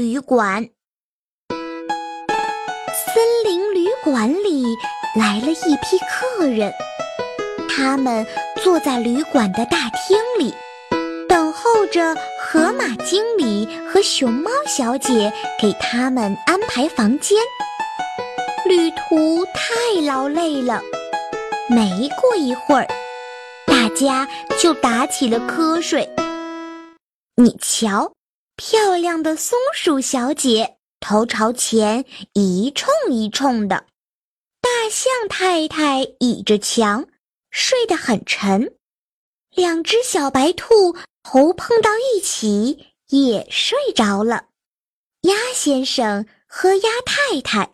旅馆。森林旅馆里来了一批客人，他们坐在旅馆的大厅里，等候着河马经理和熊猫小姐给他们安排房间。旅途太劳累了，没过一会儿，大家就打起了瞌睡。你瞧，漂亮的松鼠小姐头朝前一冲一冲的，大象太太倚着墙睡得很沉，两只小白兔头碰到一起也睡着了，鸭先生和鸭太太。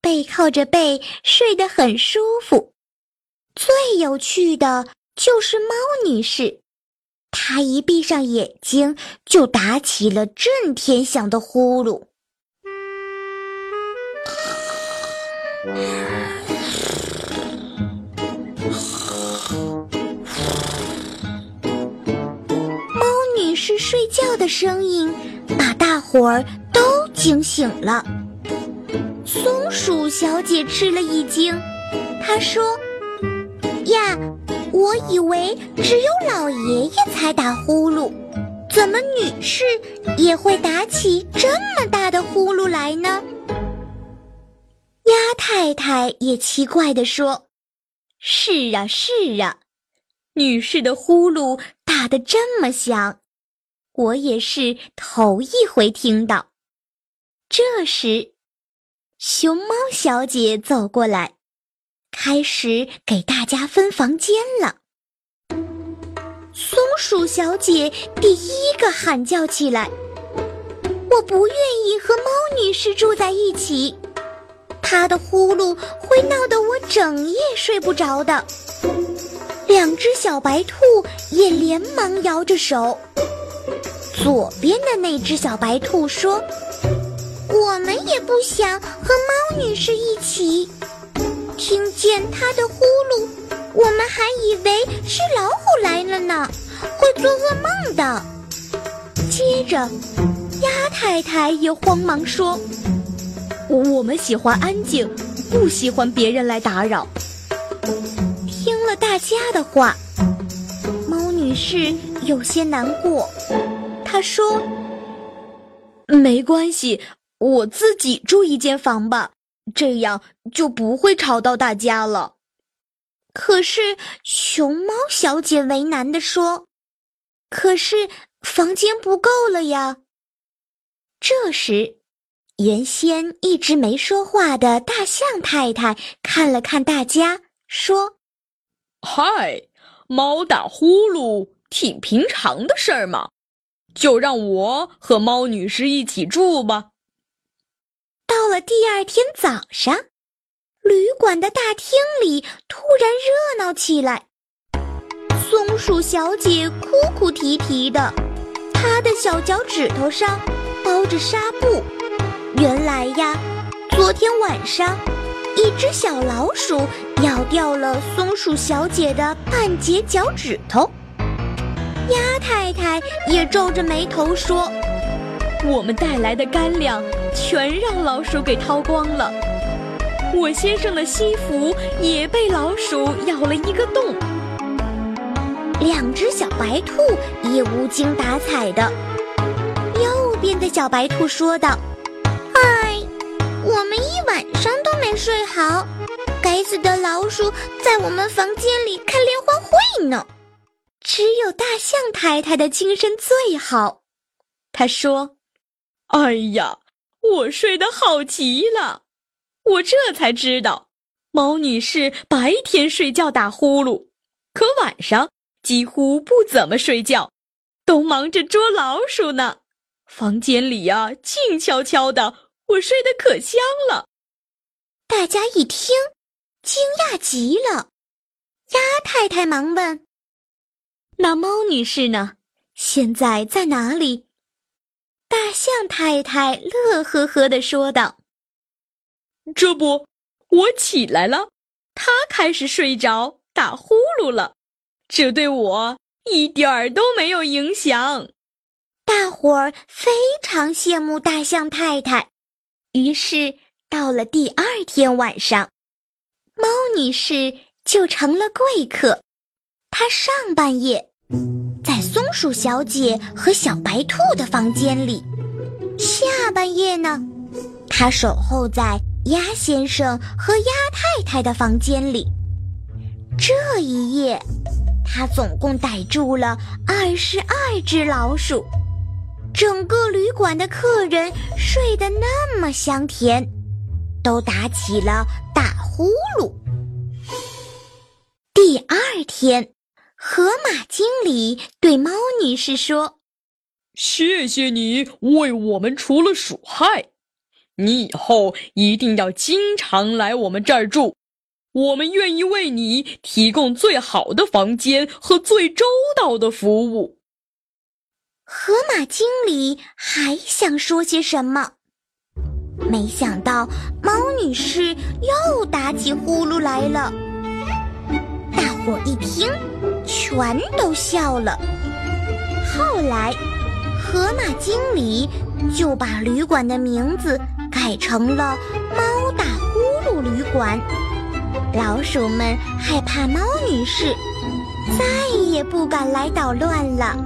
背靠着背睡得很舒服，最有趣的就是猫女士，他一闭上眼睛就打起了震天响的呼噜。猫女士睡觉的声音把大伙儿都惊醒了。松鼠小姐吃了一惊，她说：“呀，我以为只有老爷爷才打呼噜，怎么女士也会打起这么大的呼噜来呢？”鸭太太也奇怪地说：“是啊，是啊，女士的呼噜打得这么响，我也是头一回听到。”这时。熊猫小姐走过来，开始给大家分房间了。松鼠小姐第一个喊叫起来：“我不愿意和猫女士住在一起，她的呼噜会闹得我整夜睡不着的。”两只小白兔也连忙摇着手。左边的那只小白兔说。我们也不想和猫女士一起。听见它的呼噜，我们还以为是老虎来了呢，会做噩梦的。接着，鸭太太也慌忙说：“我们喜欢安静，不喜欢别人来打扰。”听了大家的话，猫女士有些难过。她说：“没关系。”我自己住一间房吧，这样就不会吵到大家了。可是熊猫小姐为难地说：“可是房间不够了呀。”这时，原先一直没说话的大象太太看了看大家，说：“嗨，猫打呼噜挺平常的事儿嘛，就让我和猫女士一起住吧。”到了第二天早上，旅馆的大厅里突然热闹起来。松鼠小姐哭哭啼啼的，她的小脚趾头上包着纱布。原来呀，昨天晚上一只小老鼠咬掉了松鼠小姐的半截脚趾头。鸭太太也皱着眉头说。我们带来的干粮全让老鼠给掏光了，我先生的西服也被老鼠咬了一个洞。两只小白兔也无精打采的。右边的小白兔说道：“哎，我们一晚上都没睡好，该死的老鼠在我们房间里开联欢会呢。只有大象太太的精神最好，他说。”哎呀，我睡得好极了！我这才知道，猫女士白天睡觉打呼噜，可晚上几乎不怎么睡觉，都忙着捉老鼠呢。房间里呀，静悄悄的，我睡得可香了。大家一听，惊讶极了。鸭太太忙问：“那猫女士呢？现在在哪里？”大象太太乐呵呵地说道：“这不，我起来了，他开始睡着打呼噜了，这对我一点儿都没有影响。”大伙伙儿非常羡慕大象太太，于是到了第二天晚上，猫女士就成了贵客。她上半夜在松鼠小姐和小白兔的房间里，下半夜呢，他守候在鸭先生和鸭太太的房间里。这一夜。他总共逮住了二十二只老鼠，整个旅馆的客人睡得那么香甜，都打起了打呼噜。第二天，河马经理对猫女士说：“谢谢你为我们除了鼠害，你以后一定要经常来我们这儿住。”我们愿意为你提供最好的房间和最周到的服务。河马经理还想说些什么，没想到猫女士又打起呼噜来了。大伙一听，全都笑了。后来，河马经理就把旅馆的名字改成了“猫打呼噜旅馆”。老鼠们害怕猫女士，再也不敢来捣乱了。